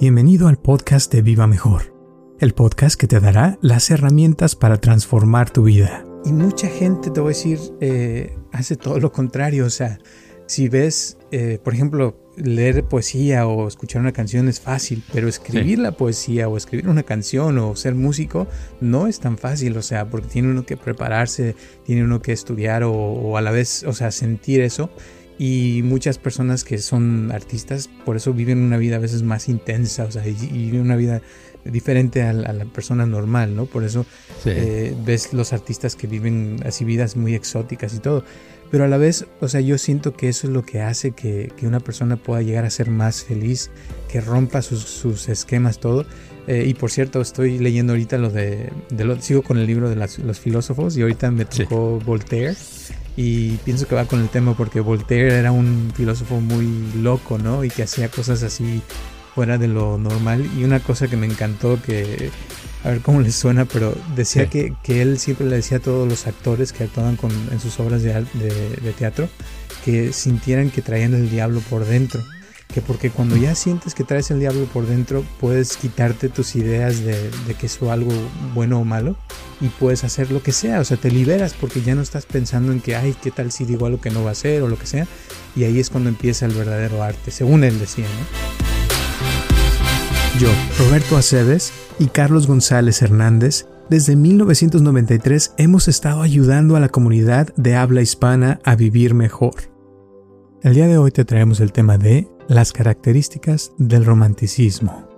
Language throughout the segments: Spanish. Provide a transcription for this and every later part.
Bienvenido al podcast de Viva Mejor, el podcast que te dará las herramientas para transformar tu vida. Y mucha gente, te voy a decir, eh, hace todo lo contrario. O sea, si ves, eh, por ejemplo, leer poesía o escuchar una canción es fácil, pero escribir la poesía o escribir una canción o ser músico no es tan fácil, o sea, porque tiene uno que prepararse, tiene uno que estudiar o, o a la vez, o sea, sentir eso. Y muchas personas que son artistas, por eso viven una vida a veces más intensa, o sea, y, viven una vida diferente a la, a la, persona normal, ¿no? Por eso sí. eh, ves los artistas que viven así vidas muy exóticas y todo. Pero a la vez, o sea, yo siento que eso es lo que hace que, que una persona pueda llegar a ser más feliz, que rompa sus, sus esquemas, todo. Eh, y por cierto, estoy leyendo ahorita lo de, de lo, sigo con el libro de las, los filósofos y ahorita me tocó sí. Voltaire y pienso que va con el tema porque Voltaire era un filósofo muy loco, ¿no? Y que hacía cosas así fuera de lo normal. Y una cosa que me encantó, que a ver cómo les suena, pero decía sí. que, que, él siempre le decía a todos los actores que actuaban con, en sus obras de, de, de teatro que sintieran que traían el diablo por dentro que porque cuando ya sientes que traes el diablo por dentro puedes quitarte tus ideas de, de, que eso algo bueno o malo y puedes hacer lo que sea, o sea, te liberas porque ya no estás pensando en que, ay, qué tal si digo algo que no va a ser o lo que sea, y ahí es cuando empieza el verdadero arte, según él decía, ¿no? Yo, Roberto Aceves y Carlos González Hernández, desde 1993 hemos estado ayudando a la comunidad de habla hispana a vivir mejor. El día de hoy te traemos el tema de las características del romanticismo.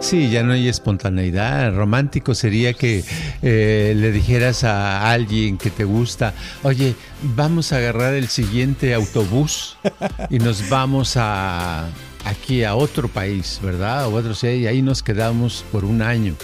Sí, ya no hay espontaneidad. Romántico sería que eh, le dijeras a alguien que te gusta, oye, vamos a agarrar el siguiente autobús y nos vamos a aquí a otro país, ¿verdad? O otro, y ahí nos quedamos por un año.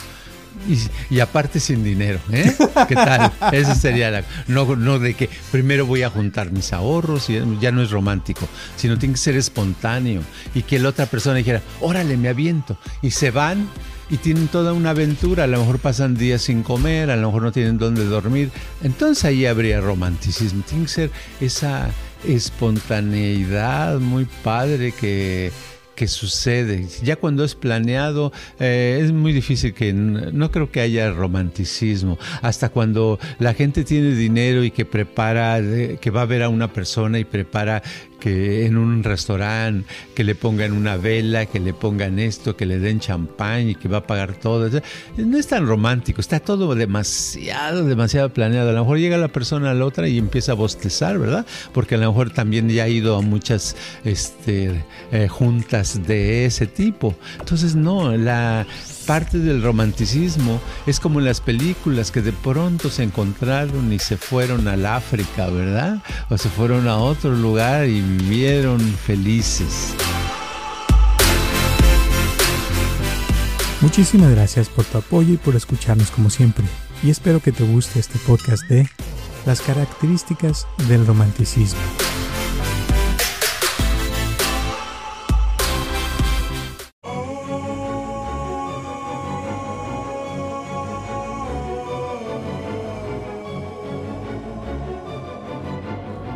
Y, y, aparte sin dinero, ¿eh? ¿Qué tal? Eso sería la, no, no de que primero voy a juntar mis ahorros y ya no es romántico, sino tiene que ser espontáneo y que la otra persona dijera, órale, me aviento y se van y tienen toda una aventura, a lo mejor pasan días sin comer, a lo mejor no tienen dónde dormir, entonces ahí habría romanticismo, tiene que ser esa espontaneidad muy padre que que sucede. Ya cuando es planeado, eh, es muy difícil que no creo que haya romanticismo. Hasta cuando la gente tiene dinero y que prepara, que va a ver a una persona y prepara que en un restaurante, que le pongan una vela, que le pongan esto, que le den champán y que va a pagar todo. No es tan romántico, está todo demasiado, demasiado planeado. A lo mejor llega la persona a la otra y empieza a bostezar, ¿verdad? Porque a lo mejor también ya ha ido a muchas este, eh, juntas de ese tipo. Entonces, no, la parte del romanticismo es como en las películas que de pronto se encontraron y se fueron al África, ¿verdad? O se fueron a otro lugar y vivieron felices. Muchísimas gracias por tu apoyo y por escucharnos como siempre. Y espero que te guste este podcast de las características del romanticismo.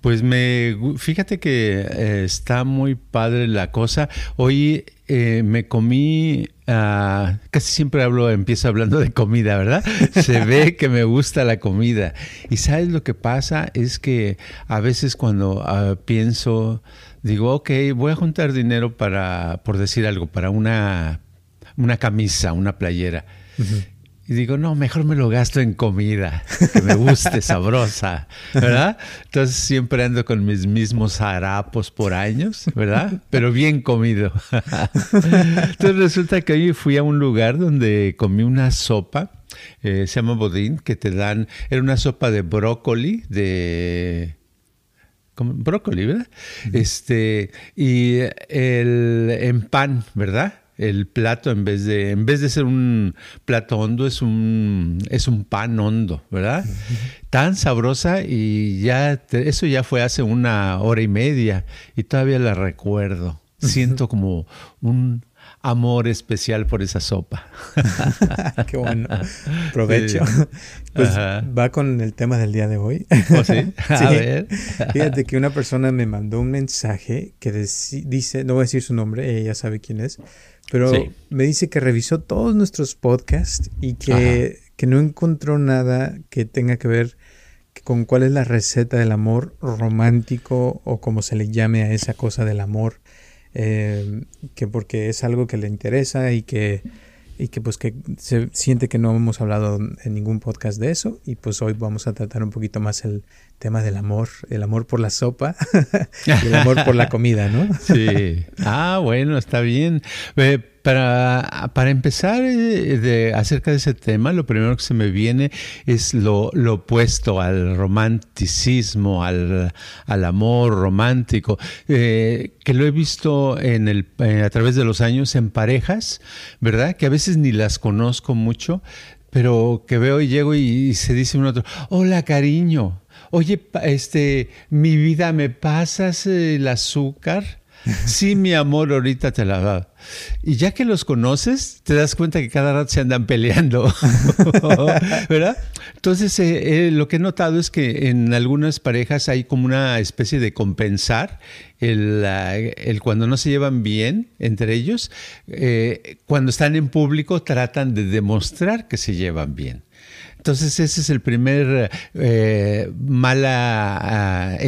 Pues me, fíjate que eh, está muy padre la cosa. Hoy eh, me comí, uh, casi siempre hablo, empiezo hablando de comida, ¿verdad? Se ve que me gusta la comida. Y sabes lo que pasa es que a veces cuando uh, pienso, digo, ok, voy a juntar dinero para, por decir algo, para una, una camisa, una playera. Uh -huh. Y digo, no, mejor me lo gasto en comida, que me guste, sabrosa, ¿verdad? Entonces siempre ando con mis mismos harapos por años, ¿verdad? Pero bien comido. Entonces resulta que hoy fui a un lugar donde comí una sopa, eh, se llama bodín, que te dan, era una sopa de brócoli, de brócoli, ¿verdad? Este, y el en pan, ¿verdad? El plato en vez de en vez de ser un plato hondo es un es un pan hondo, ¿verdad? Tan sabrosa y ya eso ya fue hace una hora y media y todavía la recuerdo. Siento como un amor especial por esa sopa. Qué bueno. Provecho. Pues va con el tema del día de hoy. ¿Oh, sí? A ver. Fíjate que una persona me mandó un mensaje que dice, no voy a decir su nombre, ella sabe quién es, pero me dice que revisó todos nuestros podcasts y que, que, no encontró nada que tenga que ver con cuál es la receta del amor romántico o como se le llame a esa cosa del amor. Eh, que porque es algo que le interesa y que y que pues que se siente que no hemos hablado en ningún podcast de eso y pues hoy vamos a tratar un poquito más el tema del amor, el amor por la sopa y el amor por la comida, ¿no? sí. Ah, bueno, está bien. Para, para empezar eh, de, acerca de ese tema, lo primero que se me viene es lo, lo opuesto al romanticismo, al, al amor romántico, eh, que lo he visto en el, eh, a través de los años en parejas, ¿verdad? Que a veces ni las conozco mucho, pero que veo y llego y, y se dice un otro, hola cariño, oye, este, mi vida, ¿me pasas el azúcar? Sí, mi amor, ahorita te la da. Y ya que los conoces, te das cuenta que cada rato se andan peleando, ¿verdad? Entonces, eh, eh, lo que he notado es que en algunas parejas hay como una especie de compensar el, el cuando no se llevan bien entre ellos, eh, cuando están en público tratan de demostrar que se llevan bien. Entonces ese es el primer eh, mala, ah,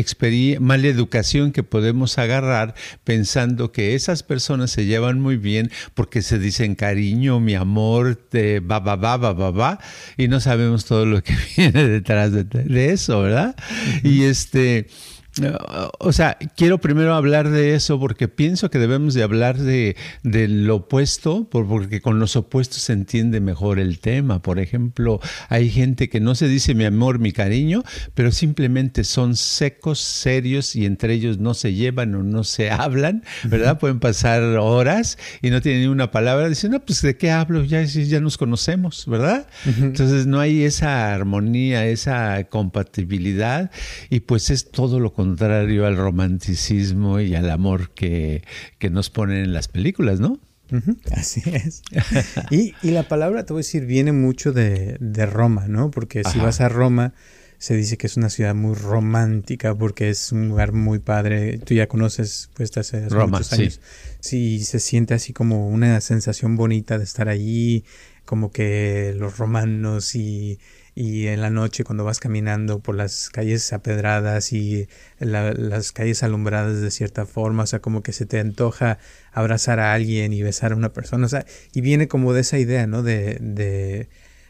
mala educación que podemos agarrar pensando que esas personas se llevan muy bien porque se dicen cariño, mi amor, te va, va, va, va, va, va, y no sabemos todo lo que viene detrás de, de eso, ¿verdad? Y este... O sea, quiero primero hablar de eso porque pienso que debemos de hablar de, lo opuesto, porque con los opuestos se entiende mejor el tema. Por ejemplo, hay gente que no se dice mi amor, mi cariño, pero simplemente son secos, serios y entre ellos no se llevan o no se hablan, ¿verdad? Pueden pasar horas y no tienen ni una palabra. Dicen, no, pues de qué hablo, ya, ya nos conocemos, ¿verdad? Entonces no hay esa armonía, esa compatibilidad y pues es todo lo contrario contrario al romanticismo y al amor que, nos ponen en las películas, ¿no? así es. y, la palabra, te voy a decir, viene mucho de, Roma, ¿no? Porque si vas a Roma, se dice que es una ciudad muy romántica porque es un lugar muy padre. Tú ya conoces, pues, hace Roma, muchos años. Sí. sí, se siente así como una sensación bonita de estar allí, como que los romanos y y en la noche cuando vas caminando por las calles apedradas y las calles alumbradas de cierta forma, o sea, como que se te antoja abrazar a alguien y besar a una persona, o sea, y viene como de esa idea, ¿no? De, de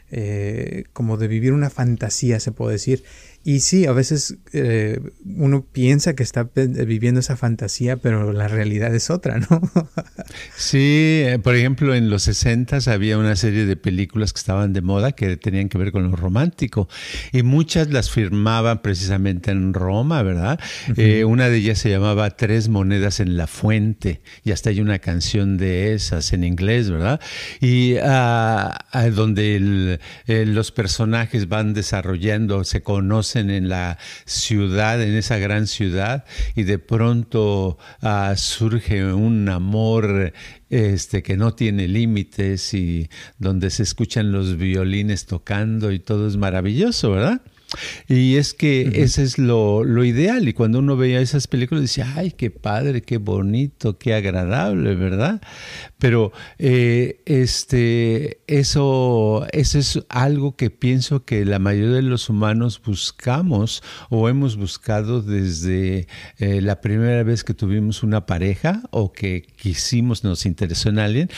eh, como de vivir una fantasía, se puede decir. Y sí, a veces eh, uno piensa que está viviendo esa fantasía, pero la realidad es otra, ¿no? sí, eh, por ejemplo, en los 60 había una serie de películas que estaban de moda que tenían que ver con lo romántico y muchas las firmaban precisamente en Roma, ¿verdad? Eh, una de ellas se llamaba Tres monedas en la fuente y hasta hay una canción de esas en inglés, ¿verdad? Y ah, donde los personajes van desarrollando, se conocen en la ciudad, en esa gran ciudad, y de pronto ah, surge un amor este, que no tiene límites y donde se escuchan los violines tocando y todo es maravilloso, ¿verdad? Y es que ese es lo, lo, ideal. Y cuando uno veía esas películas, decía, ay, qué padre, qué bonito, qué agradable, ¿verdad? Pero eh, este, eso, eso es algo que pienso que la mayoría de los humanos buscamos o hemos buscado desde eh, la primera vez que tuvimos una pareja o que quisimos, nos interesó en alguien.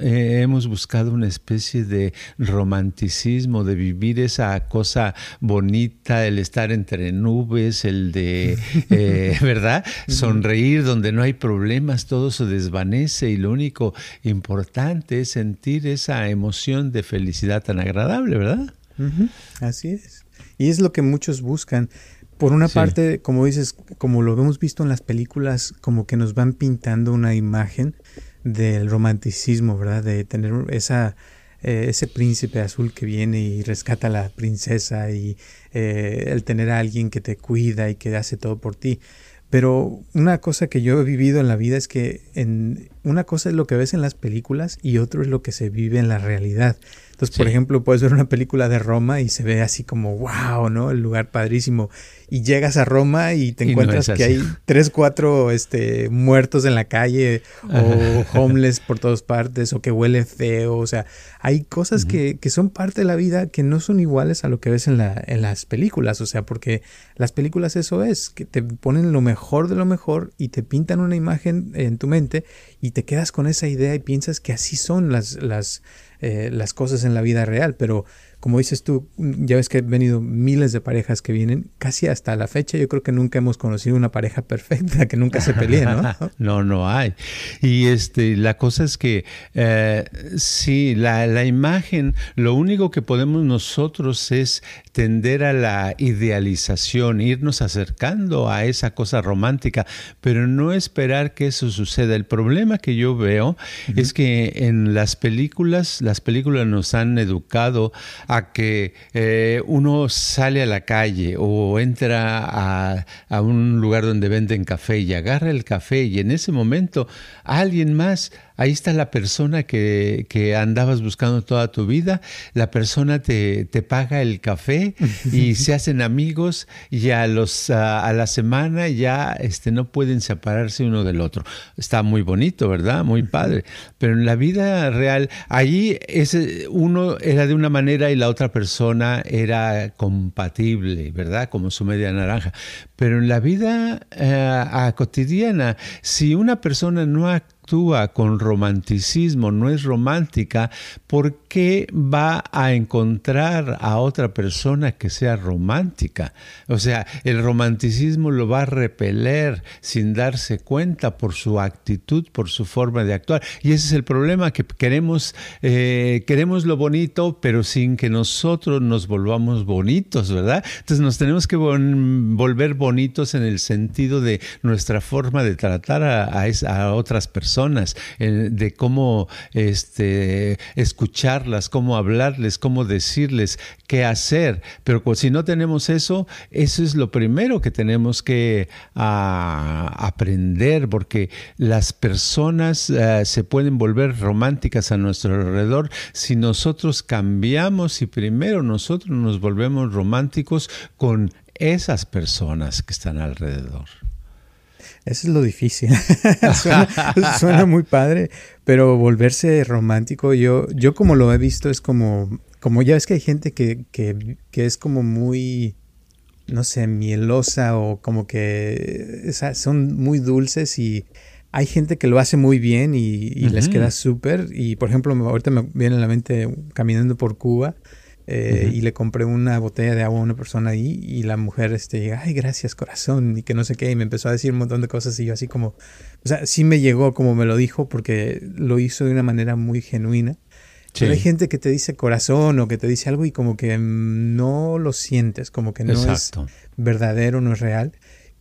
Eh, hemos buscado una especie de romanticismo, de vivir esa cosa bonita, el estar entre nubes, el de, eh, ¿verdad? Sonreír donde no hay problemas, todo se desvanece y lo único importante es sentir esa emoción de felicidad tan agradable, ¿verdad? Así es. Y es lo que muchos buscan. Por una parte, como dices, como lo hemos visto en las películas, como que nos van pintando una imagen del romanticismo, ¿verdad? De tener esa eh, ese príncipe azul que viene y rescata a la princesa y eh, el tener a alguien que te cuida y que hace todo por ti. Pero una cosa que yo he vivido en la vida es que en, una cosa es lo que ves en las películas y otro es lo que se vive en la realidad. Entonces, por ejemplo, puedes ver una película de Roma y se ve así como, wow, ¿no? El lugar padrísimo. Y llegas a Roma y te encuentras que hay tres, cuatro este, muertos en la calle o homeless por todas partes o que huele feo. O sea, hay cosas que, que, son parte de la vida que no son iguales a lo que ves en, la, en las películas. O sea, porque las películas eso es, que te ponen lo mejor de lo mejor y te pintan una imagen en tu mente y te quedas con esa idea y piensas que así son las, las eh, las cosas en la vida real, pero como dices tú, ya ves que han venido miles de parejas que vienen, casi hasta la fecha yo creo que nunca hemos conocido una pareja perfecta que nunca se pelee, ¿no? no, no hay. Y este, la cosa es que eh, sí, la, la, imagen, lo único que podemos nosotros es tender a la idealización, irnos acercando a esa cosa romántica, pero no esperar que eso suceda. El problema que yo veo es que en las películas, las películas nos han educado a que eh, uno sale a la calle o entra a, a, un lugar donde venden café y agarra el café y en ese momento alguien más ahí está la persona que, que, andabas buscando toda tu vida, la persona te, te paga el café y se hacen amigos y a, los, a, la semana ya este, no pueden separarse uno del otro. Está muy bonito, ¿verdad? Muy padre. Pero en la vida real, allí ese, uno era de una manera y la otra persona era compatible, ¿verdad? Como su media naranja. Pero en la vida eh, cotidiana, si una persona no actúa, actúa con romanticismo, no es romántica, ¿por qué va a encontrar a otra persona que sea romántica? O sea, el romanticismo lo va a repeler sin darse cuenta por su actitud, por su forma de actuar. Y ese es el problema, que queremos, eh, queremos lo bonito, pero sin que nosotros nos volvamos bonitos, ¿verdad? Entonces nos tenemos que volver bonitos en el sentido de nuestra forma de tratar a, a otras personas de cómo este, cómo hablarles, cómo decirles qué hacer. Pero si no tenemos eso, eso es lo primero que tenemos que ah, aprender, porque las personas ah, se pueden volver románticas a nuestro alrededor si nosotros cambiamos y primero nosotros nos volvemos románticos con esas personas que están alrededor. Eso es lo difícil. suena, muy padre, pero volverse romántico, yo, yo como lo he visto, es como, como ya ves que hay gente que, que, que es como muy, no sé, mielosa o como que son muy dulces y hay gente que lo hace muy bien y, les queda súper. Y por ejemplo, ahorita me viene a la mente caminando por Cuba eh, y le compré una botella de agua a una persona ahí y la mujer este, ay, gracias corazón y que no sé qué, y me empezó a decir un montón de cosas y yo así como, o sea, sí me llegó como me lo dijo porque lo hizo de una manera muy genuina. Pero hay gente que te dice corazón o que te dice algo y como que no lo sientes, como que no es verdadero, no es real.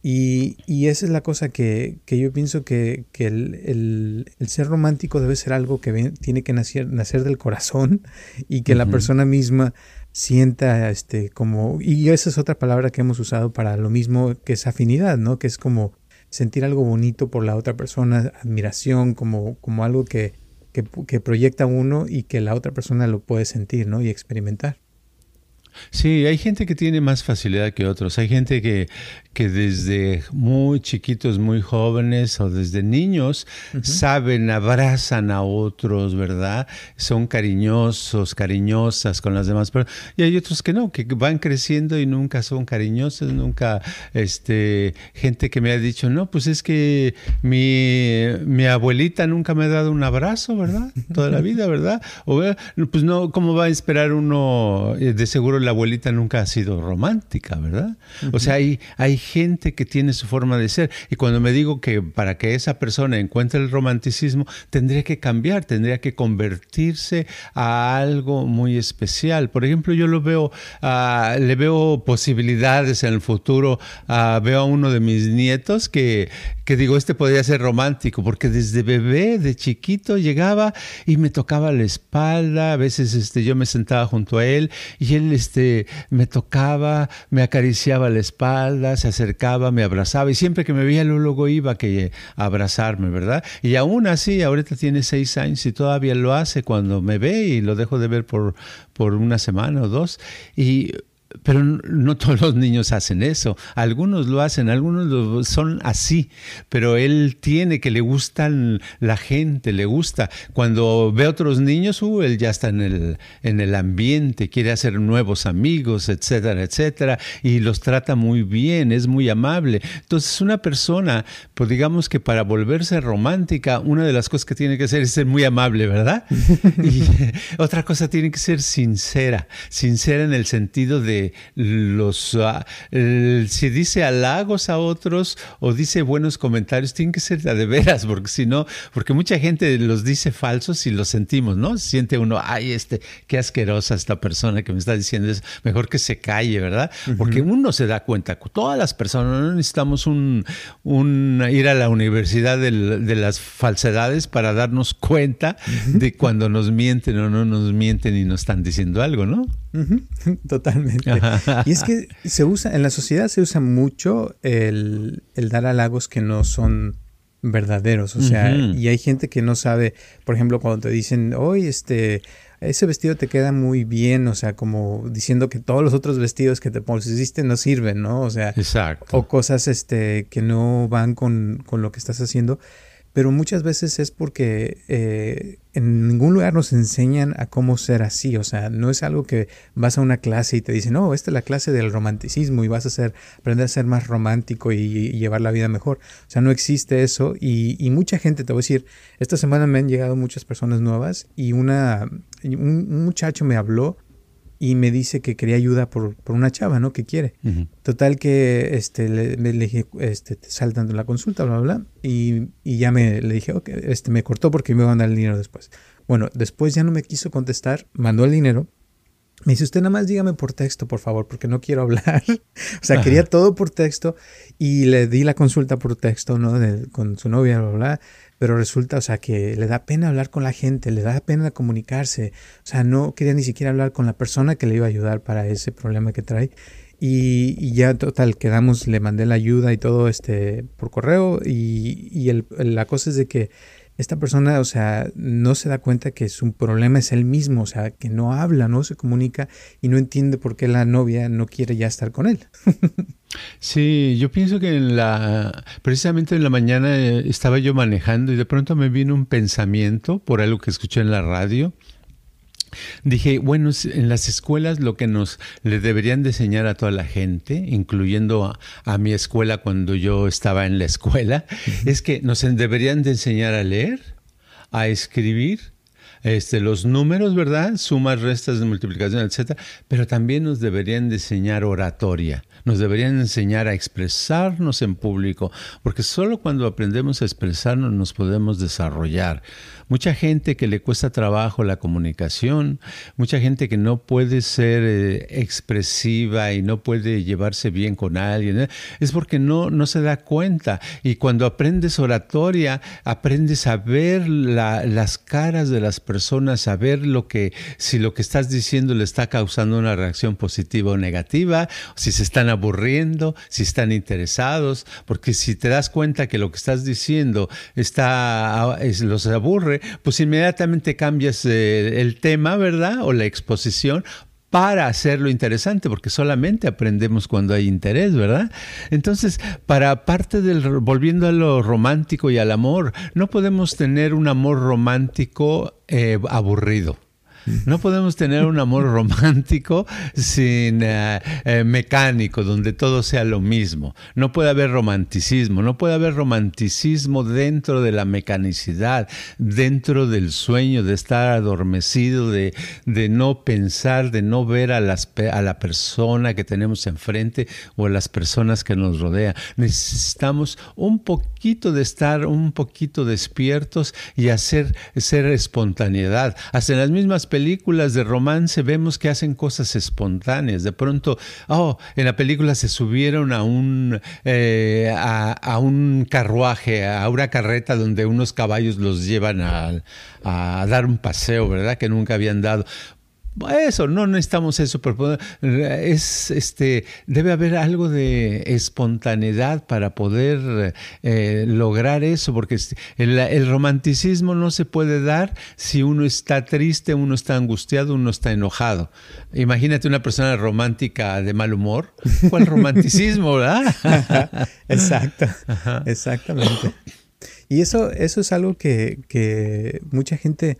Y, y, esa es la cosa que, que yo pienso que, que el, el, el, ser romántico debe ser algo que tiene que nacer, nacer del corazón y que la persona misma sienta este como y esa es otra palabra que hemos usado para lo mismo que es afinidad, ¿no? Que es como sentir algo bonito por la otra persona, admiración, como, como algo que, que, que proyecta uno y que la otra persona lo puede sentir, ¿no? Y experimentar. Sí, hay gente que tiene más facilidad que otros. Hay gente que, que desde muy chiquitos, muy jóvenes o desde niños saben, abrazan a otros, ¿verdad? Son cariñosos, cariñosas con las demás personas. Y hay otros que no, que van creciendo y nunca son cariñosos, nunca, este, gente que me ha dicho, no, pues es que mi, mi abuelita nunca me ha dado un abrazo, ¿verdad? Toda la vida, ¿verdad? O pues no, ¿cómo va a esperar uno? Eh, de seguro la abuelita nunca ha sido romántica, ¿verdad? O sea, hay, hay gente que tiene su forma de ser. Y cuando me digo que para que esa persona encuentre el romanticismo, tendría que cambiar, tendría que convertirse a algo muy especial. Por ejemplo, yo lo veo, uh, le veo posibilidades en el futuro. Uh, veo a uno de mis nietos que, que digo, este podría ser romántico, porque desde bebé, de chiquito, llegaba y me tocaba la espalda. A veces este, yo me sentaba junto a él y él este, me tocaba, me acariciaba la espalda, se acercaba, me abrazaba y siempre que me veía luego iba que, a abrazarme, ¿verdad? Y aún así, ahorita tiene seis años y todavía lo hace cuando me ve y lo dejo de ver por, por una semana o dos. Y pero no todos los niños hacen eso. Algunos lo hacen, algunos son así. Pero él tiene que le gustan la gente, le gusta. Cuando ve a otros niños, uh, él ya está en el, en el ambiente, quiere hacer nuevos amigos, etcétera, etcétera. Y los trata muy bien, es muy amable. Entonces, una persona, pues digamos que para volverse romántica, una de las cosas que tiene que hacer es ser muy amable, ¿verdad? y otra cosa tiene que ser sincera. Sincera en el sentido de los, uh, si dice halagos a otros o dice buenos comentarios, tiene que ser de veras, porque si no, porque mucha gente los dice falsos y los sentimos, ¿no? Siente uno, ay, este, qué asquerosa esta persona que me está diciendo eso, mejor que se calle, ¿verdad? Porque uno se da cuenta, todas las personas, no necesitamos un, un ir a la universidad de las falsedades para darnos cuenta de cuando nos mienten o no nos mienten y nos están diciendo algo, ¿no? Totalmente. Y es que se usa, en la sociedad se usa mucho el, dar halagos que no son verdaderos. O sea, y hay gente que no sabe, por ejemplo, cuando te dicen, hoy este, ese vestido te queda muy bien, o sea, como diciendo que todos los otros vestidos que te pusiste no sirven, ¿no? O sea, o cosas este, que no van con, con lo que estás haciendo pero muchas veces es porque eh, en ningún lugar nos enseñan a cómo ser así, o sea, no es algo que vas a una clase y te dicen, no, esta es la clase del romanticismo y vas a ser, aprender a ser más romántico y, llevar la vida mejor, o sea, no existe eso y, mucha gente, te voy a decir, esta semana me han llegado muchas personas nuevas y una, un muchacho me habló y me dice que quería ayuda por, por una chava, ¿no? Que quiere. Total que este, le, le dije, este, te saltando la consulta, bla, bla, bla. Y, y ya me le dije, ok, este, me cortó porque me iba a mandar el dinero después. Bueno, después ya no me quiso contestar, mandó el dinero. Me dice, usted nada más dígame por texto, por favor, porque no quiero hablar. o sea, quería todo por texto y le di la consulta por texto, ¿no? con su novia, bla, bla, bla pero resulta, o sea, que le da pena hablar con la gente, le da pena comunicarse, o sea, no quería ni siquiera hablar con la persona que le iba a ayudar para ese problema que trae. Y, ya total, quedamos, le mandé la ayuda y todo este por correo y, y el, la cosa es de que esta persona, o sea, no se da cuenta que su problema es él mismo, o sea, que no habla, no se comunica y no entiende por qué la novia no quiere ya estar con él. Sí, yo pienso que en la, precisamente en la mañana eh, estaba yo manejando y de pronto me vino un pensamiento por algo que escuché en la radio. Dije, bueno, en las escuelas lo que nos le deberían de enseñar a toda la gente, incluyendo a, mi escuela cuando yo estaba en la escuela, es que nos deberían de enseñar a leer, a escribir, este, los números, ¿verdad? Sumas, restas, multiplicación, etcétera, pero también nos deberían de enseñar oratoria nos deberían enseñar a expresarnos en público, porque solo cuando aprendemos a expresarnos nos podemos desarrollar. Mucha gente que le cuesta trabajo la comunicación, mucha gente que no puede ser eh, expresiva y no puede llevarse bien con alguien, ¿eh? es porque no, no se da cuenta. Y cuando aprendes oratoria, aprendes a ver las caras de las personas, a ver lo que, si lo que estás diciendo le está causando una reacción positiva o negativa, si se están aburriendo, si están interesados, porque si te das cuenta que lo que estás diciendo está, los aburre, pues inmediatamente cambias eh, el tema, ¿verdad? O la exposición para hacerlo interesante, porque solamente aprendemos cuando hay interés, ¿verdad? Entonces, para parte del, volviendo a lo romántico y al amor, no podemos tener un amor romántico eh, aburrido. No podemos tener un amor romántico sin eh, eh, mecánico, donde todo sea lo mismo. No puede haber romanticismo, no puede haber romanticismo dentro de la mecanicidad, dentro del sueño, de estar adormecido, de, de no pensar, de no ver a, las, a la persona que tenemos enfrente o a las personas que nos rodean. Necesitamos un poquito de estar un poquito despiertos y hacer ser espontaneidad. Hasta en las mismas películas de romance vemos que hacen cosas espontáneas. De pronto, oh, en la película se subieron a un, eh, a, un carruaje, a una carreta donde unos caballos los llevan a, a dar un paseo, ¿verdad? Que nunca habían dado. Eso, no necesitamos eso, pero es, este, debe haber algo de espontaneidad para poder eh, lograr eso, porque el, romanticismo no se puede dar si uno está triste, uno está angustiado, uno está enojado. Imagínate una persona romántica de mal humor. ¿Cuál romanticismo, verdad? Exacto, exactamente. Y eso, eso es algo que, que mucha gente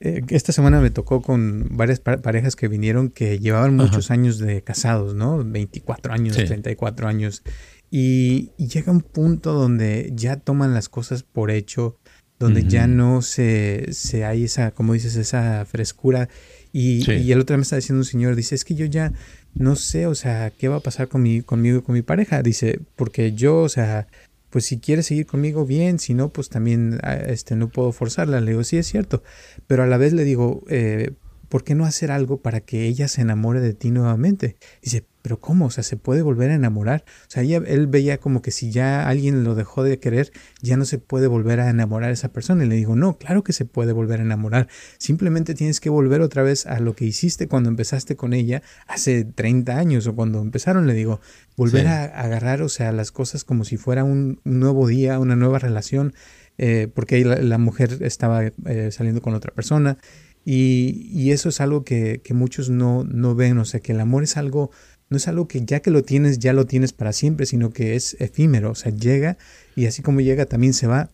eh, esta semana me tocó con varias parejas que vinieron que llevaban muchos años de casados, ¿no? 24 años, 34 años. Y, llega un punto donde ya toman las cosas por hecho, donde ya no se, se, hay esa, como dices, esa frescura. Y, y el otro día me está diciendo un señor, dice, es que yo ya no sé, o sea, ¿qué va a pasar con mi, conmigo y con mi pareja? Dice, porque yo, o sea, pues si quiere seguir conmigo, bien, si no, pues también ah, este, no puedo forzarla. Le digo, sí es cierto, pero a la vez le digo, eh, ¿por qué no hacer algo para que ella se enamore de ti nuevamente? Dice, pero ¿cómo? O sea, se puede volver a enamorar. O sea, él veía como que si ya alguien lo dejó de querer, ya no se puede volver a enamorar a esa persona. Y le digo, no, claro que se puede volver a enamorar. Simplemente tienes que volver otra vez a lo que hiciste cuando empezaste con ella hace 30 años o cuando empezaron. Le digo, volver a, agarrar, o sea, las cosas como si fuera un, nuevo día, una nueva relación. Eh, porque ahí la, mujer estaba eh, saliendo con otra persona. Y, y, eso es algo que, que muchos no, no ven. O sea, que el amor es algo no es algo que ya que lo tienes, ya lo tienes para siempre, sino que es efímero, o sea, llega y así como llega también se va,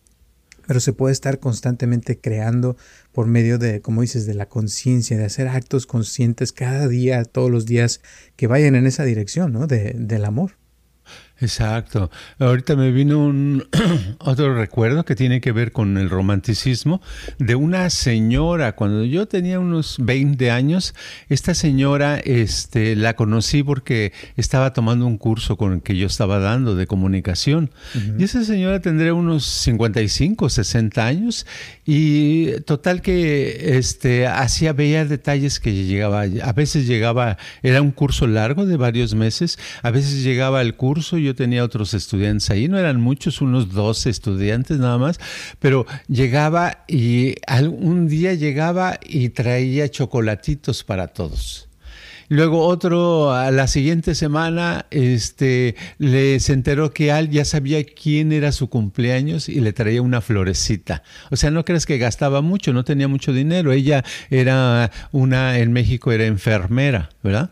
pero se puede estar constantemente creando por medio de, como dices, de la conciencia, de hacer actos conscientes cada día, todos los días que vayan en esa dirección, ¿no? De, del amor. Exacto. Ahorita me vino un otro recuerdo que tiene que ver con el romanticismo de una señora. Cuando yo tenía unos 20 años, esta señora este, la conocí porque estaba tomando un curso con el que yo estaba dando de comunicación. Y esa señora tendría unos 55, 60 años y total que este, hacía, veía detalles que llegaba, a veces llegaba, era un curso largo de varios meses, a veces llegaba el curso y yo tenía otros estudiantes ahí, no eran muchos, unos 12 estudiantes nada más, pero llegaba y un día llegaba y traía chocolatitos para todos. Luego otro, a la siguiente semana, este, le se enteró que ya sabía quién era su cumpleaños y le traía una florecita. O sea, no crees que gastaba mucho, no tenía mucho dinero. Ella era una, en México era enfermera, ¿verdad?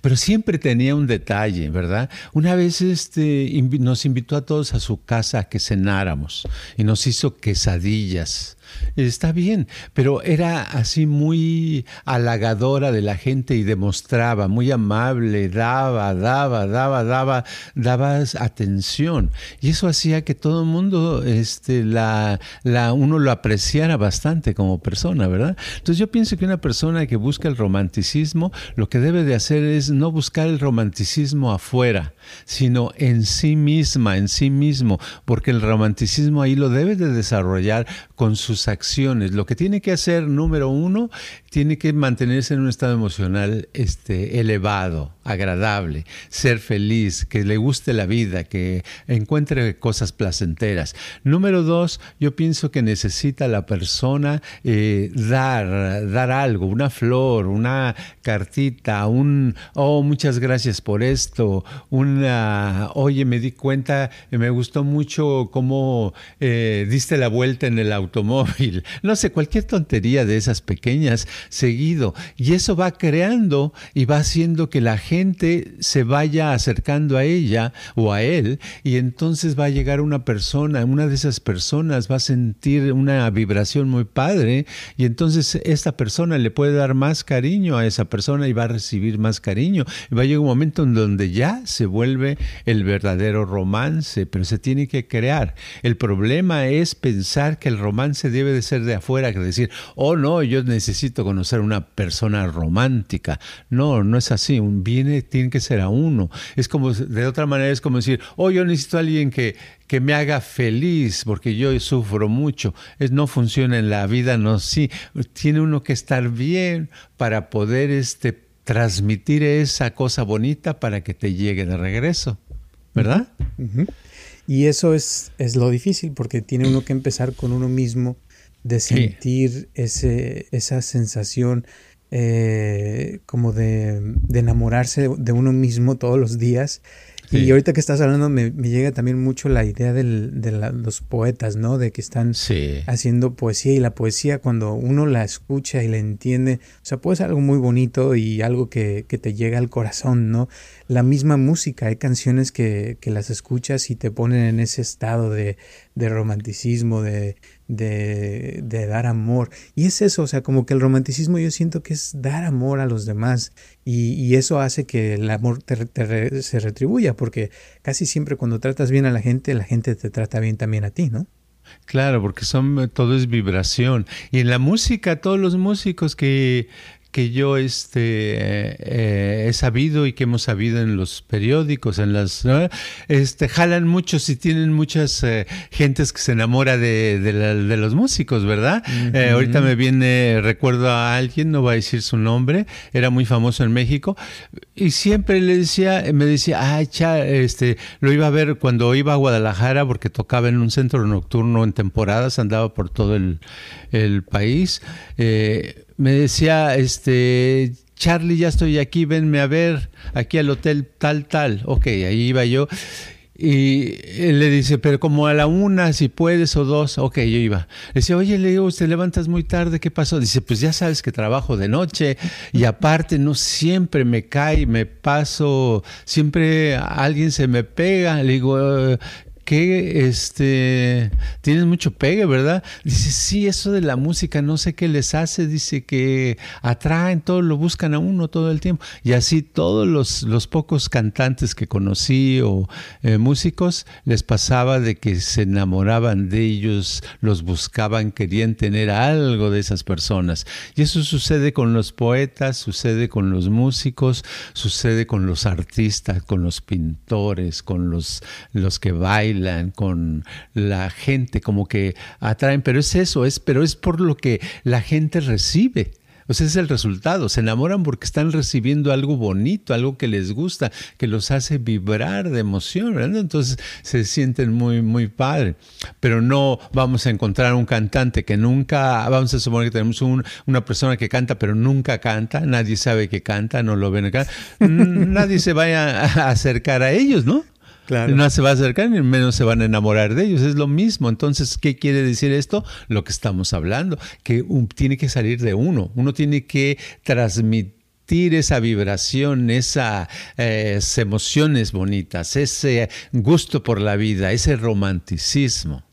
Pero siempre tenía un detalle, ¿verdad? Una vez este, nos invitó a todos a su casa a que cenáramos y nos hizo quesadillas Está bien, pero era así muy halagadora de la gente y demostraba, muy amable, daba, daba, daba, daba, daba atención. Y eso hacía que todo el mundo, este, la, la, uno lo apreciara bastante como persona, ¿verdad? Entonces yo pienso que una persona que busca el romanticismo, lo que debe de hacer es no buscar el romanticismo afuera, sino en sí misma, en sí mismo, porque el romanticismo ahí lo debe de desarrollar con sus acciones. Lo que tiene que hacer, número uno, tiene que mantenerse en un estado emocional este, elevado, agradable, ser feliz, que le guste la vida, que encuentre cosas placenteras. Número dos, yo pienso que necesita la persona eh, dar, dar algo, una flor, una cartita, un, oh, muchas gracias por esto, una, oye, me di cuenta, me gustó mucho cómo eh, diste la vuelta en el automóvil no sé, cualquier tontería de esas pequeñas seguido. Y eso va creando y va haciendo que la gente se vaya acercando a ella o a él y entonces va a llegar una persona, una de esas personas va a sentir una vibración muy padre y entonces esta persona le puede dar más cariño a esa persona y va a recibir más cariño. Y va a llegar un momento en donde ya se vuelve el verdadero romance, pero se tiene que crear. El problema es pensar que el romance debe de ser de afuera, que decir, oh no, yo necesito conocer una persona romántica. No, no es así. Un viene tiene que ser a uno. Es como, de otra manera, es como decir, oh, yo necesito a alguien que, que me haga feliz porque yo sufro mucho. Es, no funciona en la vida, no, sí. Tiene uno que estar bien para poder este, transmitir esa cosa bonita para que te llegue de regreso. ¿Verdad? Y eso es, es lo difícil porque tiene uno que empezar con uno mismo de sentir ese, esa sensación eh, como de, de, enamorarse de uno mismo todos los días y ahorita que estás hablando me, llega también mucho la idea del, de los poetas, ¿no? De que están haciendo poesía y la poesía cuando uno la escucha y la entiende, o sea, puede ser algo muy bonito y algo que, que te llega al corazón, ¿no? La misma música, hay canciones que, que las escuchas y te ponen en ese estado de, de romanticismo, de, de, de, dar amor. Y es eso, o sea, como que el romanticismo yo siento que es dar amor a los demás y, y eso hace que el amor te, se retribuya, porque casi siempre cuando tratas bien a la gente, la gente te trata bien también a ti, ¿no? Claro, porque son todo es vibración. Y en la música, todos los músicos que que yo este, eh, he sabido y que hemos sabido en los periódicos, en las, este, jalan muchos y tienen muchas eh, gentes que se enamora de, de, los músicos, ¿verdad? Eh, ahorita me viene, recuerdo a alguien, no voy a decir su nombre, era muy famoso en México y siempre le decía, me decía, ay, cha, este, lo iba a ver cuando iba a Guadalajara porque tocaba en un centro nocturno en temporadas, andaba por todo el, el país. Eh, me decía, este, Charlie, ya estoy aquí, venme a ver, aquí al hotel tal, tal. Ok, ahí iba yo. Y él le dice, pero como a la una, si puedes, o dos, ok, yo iba. Le dice, oye, le digo, te levantas muy tarde, ¿qué pasó? Dice, pues ya sabes que trabajo de noche y aparte no siempre me cae, me paso, siempre alguien se me pega. Le digo, que este tienes mucho pegue, ¿verdad? Dice, sí, eso de la música, no sé qué les hace, dice que atraen, todo lo buscan a uno todo el tiempo. Y así todos los, los pocos cantantes que conocí o eh, músicos, les pasaba de que se enamoraban de ellos, los buscaban, querían tener algo de esas personas. Y eso sucede con los poetas, sucede con los músicos, sucede con los artistas, con los pintores, con los, los que bailan con la gente, como que atraen, pero es eso, es, pero es por lo que la gente recibe. O sea, es el resultado. Se enamoran porque están recibiendo algo bonito, algo que les gusta, que los hace vibrar de emoción, Entonces se sienten muy, muy padre. Pero no vamos a encontrar un cantante que nunca, vamos a suponer que tenemos una persona que canta, pero nunca canta, nadie sabe que canta, no lo ven acá. nadie se vaya a acercar a ellos, ¿no? No se va a acercar ni menos se van a enamorar de ellos. Es lo mismo. Entonces, ¿qué quiere decir esto? Lo que estamos hablando, que tiene que salir de uno. Uno tiene que transmitir esa vibración, esas eh, emociones bonitas, ese gusto por la vida, ese romanticismo.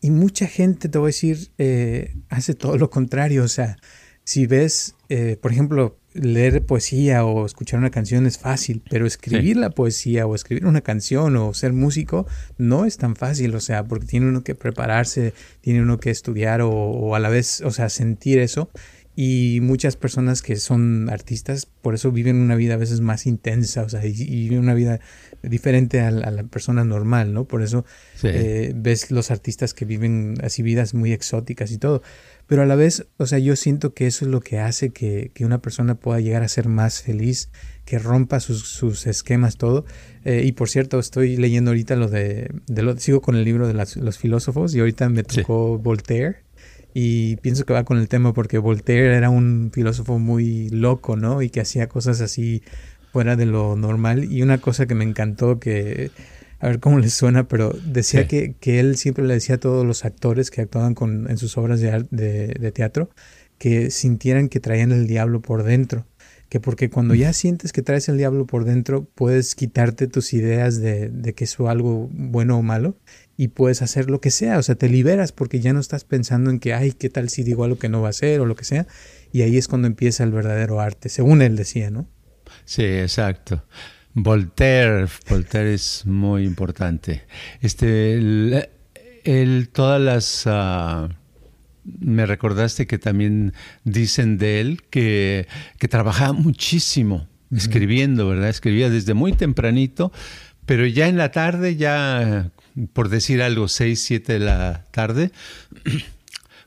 Y mucha gente, te voy a decir, eh, hace todo lo contrario. O sea, si ves, eh, por ejemplo, leer poesía o escuchar una canción es fácil, pero escribir la poesía o escribir una canción o ser músico no es tan fácil, o sea, porque tiene uno que prepararse, tiene uno que estudiar o, a la vez, o sea, sentir eso. Y muchas personas que son artistas, por eso viven una vida a veces más intensa, o sea, y, viven una vida diferente a la, persona normal, ¿no? Por eso eh, ves los artistas que viven así vidas muy exóticas y todo. Pero a la vez, o sea, yo siento que eso es lo que hace que, que una persona pueda llegar a ser más feliz, que rompa sus, sus esquemas, todo. Eh, y por cierto, estoy leyendo ahorita lo de, de lo, sigo con el libro de los filósofos y ahorita me tocó Voltaire. Y pienso que va con el tema porque Voltaire era un filósofo muy loco, ¿no? Y que hacía cosas así fuera de lo normal. Y una cosa que me encantó que a ver cómo les suena, pero decía que, que, él siempre le decía a todos los actores que actuaban con, en sus obras de, de, de teatro que sintieran que traían el diablo por dentro que porque cuando ya sientes que traes el diablo por dentro, puedes quitarte tus ideas de, de, que es algo bueno o malo y puedes hacer lo que sea, o sea, te liberas porque ya no estás pensando en que, ay, ¿qué tal si digo algo que no va a ser o lo que sea? Y ahí es cuando empieza el verdadero arte, según él decía, ¿no? Sí, exacto. Voltaire, Voltaire es muy importante. Este, el, todas las... Uh, me recordaste que también dicen de él que, que trabajaba muchísimo escribiendo, ¿verdad? Escribía desde muy tempranito, pero ya en la tarde, ya por decir algo, seis, siete de la tarde,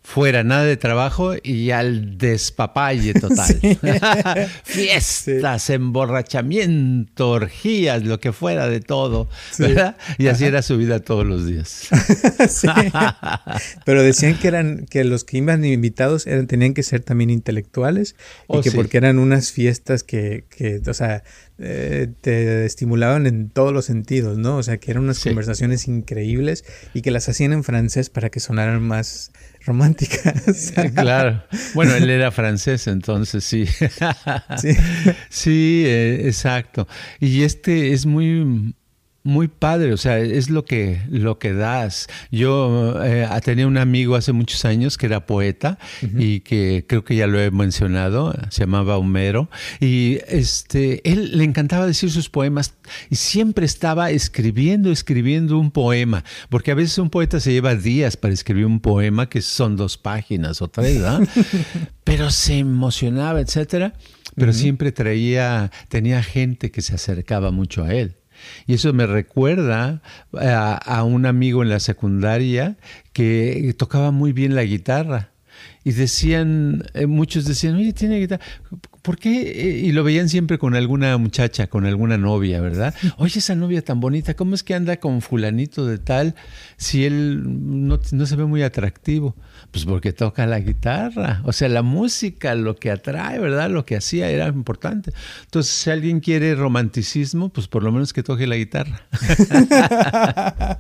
fuera nada de trabajo y al despapalle total. Fiestas, emborrachamiento, orgías, lo que fuera de todo, ¿verdad? Y así era su vida todos los días. Pero decían que eran que los que iban invitados eran tenían que ser también intelectuales y oh, que porque eran unas fiestas que, que o sea, eh, te estimulaban en todos los sentidos, ¿no? O sea, que eran unas conversaciones increíbles y que las hacían en francés para que sonaran más románticas. claro. Bueno, él era francés, entonces sí. sí, sí eh, exacto. Y este es muy muy padre, o sea, es lo que, lo que das. Yo eh, tenía un amigo hace muchos años que era poeta y que creo que ya lo he mencionado, se llamaba Homero, y este, él le encantaba decir sus poemas y siempre estaba escribiendo, escribiendo un poema, porque a veces un poeta se lleva días para escribir un poema que son dos páginas o tres, ¿verdad? Pero se emocionaba, etcétera, pero siempre traía, tenía gente que se acercaba mucho a él. Y eso me recuerda a, un amigo en la secundaria que tocaba muy bien la guitarra. Y decían, eh, muchos decían, oye, tiene guitarra. ¿Por qué? Eh, y lo veían siempre con alguna muchacha, con alguna novia, ¿verdad? Oye, esa novia tan bonita, ¿cómo es que anda con fulanito de tal si él no, no, se ve muy atractivo? Pues porque toca la guitarra. O sea, la música, lo que atrae, ¿verdad? Lo que hacía era importante. Entonces, si alguien quiere romanticismo, pues por lo menos que toque la guitarra.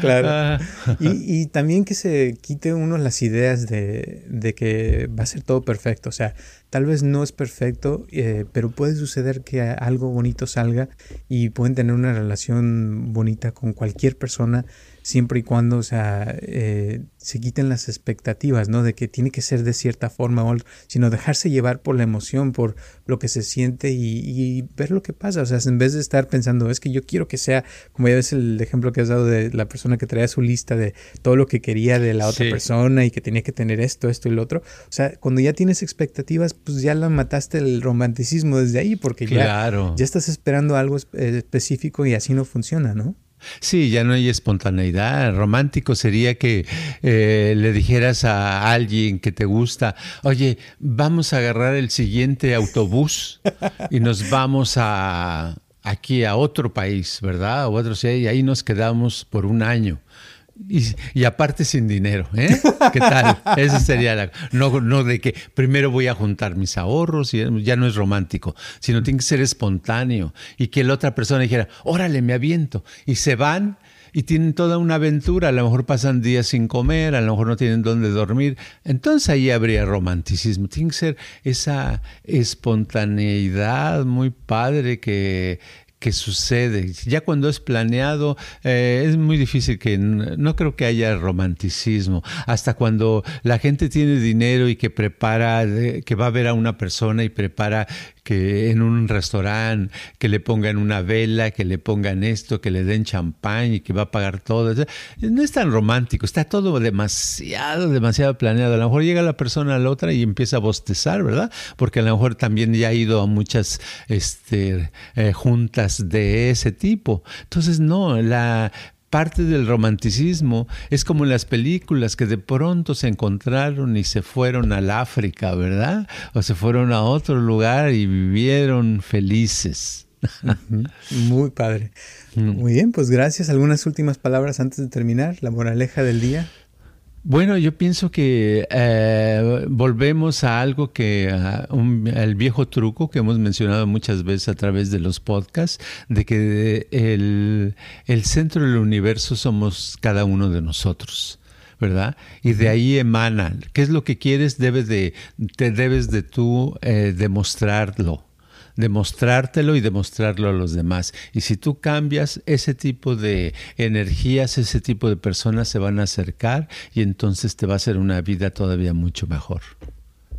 claro. Ah. Y, y, también que se quite uno las ideas de, de que va a ser todo perfecto. O sea, Tal vez no es perfecto, eh, pero puede suceder que algo bonito salga y pueden tener una relación bonita con cualquier persona siempre y cuando, o sea, eh, se quiten las expectativas, ¿no? De que tiene que ser de cierta forma, o, sino dejarse llevar por la emoción, por lo que se siente y, ver lo que pasa. O sea, en vez de estar pensando, es que yo quiero que sea, como ya ves el ejemplo que has dado de la persona que traía su lista de todo lo que quería de la otra persona y que tenía que tener esto, esto y lo otro. O sea, cuando ya tienes expectativas, pues ya la mataste el romanticismo desde ahí, porque ya, ya estás esperando algo específico y así no funciona, ¿no? Sí, ya no hay espontaneidad. Romántico sería que eh, le dijeras a alguien que te gusta, oye, vamos a agarrar el siguiente autobús y nos vamos a aquí a otro país, ¿verdad? O otro, y ahí nos quedamos por un año. Y, aparte sin dinero, ¿eh? ¿Qué tal? Esa sería la... No, no de que primero voy a juntar mis ahorros y ya no es romántico, sino tiene que ser espontáneo y que la otra persona dijera, órale, me aviento. Y se van y tienen toda una aventura, a lo mejor pasan días sin comer, a lo mejor no tienen dónde dormir. Entonces ahí habría romanticismo. Tiene que ser esa espontaneidad muy padre que que sucede. Ya cuando es planeado, eh, es muy difícil que no creo que haya romanticismo. Hasta cuando la gente tiene dinero y que prepara, que va a ver a una persona y prepara que en un restaurante, que le pongan una vela, que le pongan esto, que le den champán y que va a pagar todo. No es tan romántico, está todo demasiado, demasiado planeado. A lo mejor llega la persona a la otra y empieza a bostezar, ¿verdad? Porque a lo mejor también ya ha ido a muchas este, eh, juntas de ese tipo. Entonces, no, la parte del romanticismo es como en las películas que de pronto se encontraron y se fueron al África, ¿verdad? O se fueron a otro lugar y vivieron felices. Muy padre. Muy bien, pues gracias. ¿Algunas últimas palabras antes de terminar? La moraleja del día. Bueno, yo pienso que eh, volvemos a algo que, el viejo truco que hemos mencionado muchas veces a través de los podcasts, de que el, el centro del universo somos cada uno de nosotros. ¿verdad? Y de ahí emana. ¿Qué es lo que quieres? Debes de, te debes de tú eh, demostrarlo demostrártelo y demostrarlo a los demás. Y si tú cambias, ese tipo de energías, ese tipo de personas se van a acercar y entonces te va a hacer una vida todavía mucho mejor.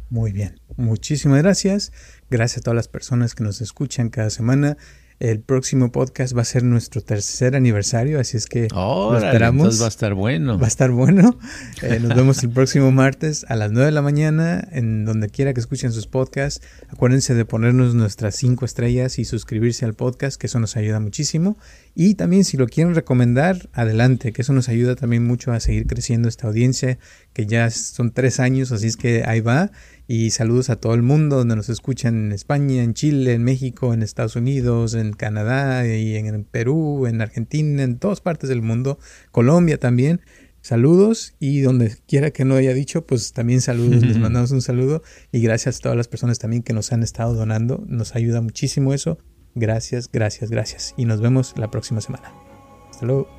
Muy bien, muchísimas gracias. Gracias a todas las personas que nos escuchan cada semana. El próximo podcast va a ser nuestro tercer aniversario, así es que lo esperamos. Entonces va a estar bueno. Va a estar bueno. Eh, nos vemos el próximo martes a las 9 de la mañana, en donde quiera que escuchen sus podcasts. Acuérdense de ponernos nuestras cinco estrellas y suscribirse al podcast, que eso nos ayuda muchísimo. Y también si lo quieren recomendar, adelante, que eso nos ayuda también mucho a seguir creciendo esta audiencia, que ya son tres años, así es que ahí va. Y saludos a todo el mundo donde nos escuchan en España, en Chile, en México, en Estados Unidos, en Canadá y en Perú, en Argentina, en todas partes del mundo, Colombia también. Saludos y donde quiera que no haya dicho, pues también saludos, les mandamos un saludo y gracias a todas las personas también que nos han estado donando, nos ayuda muchísimo eso. Gracias, gracias, gracias y nos vemos la próxima semana. Hasta luego.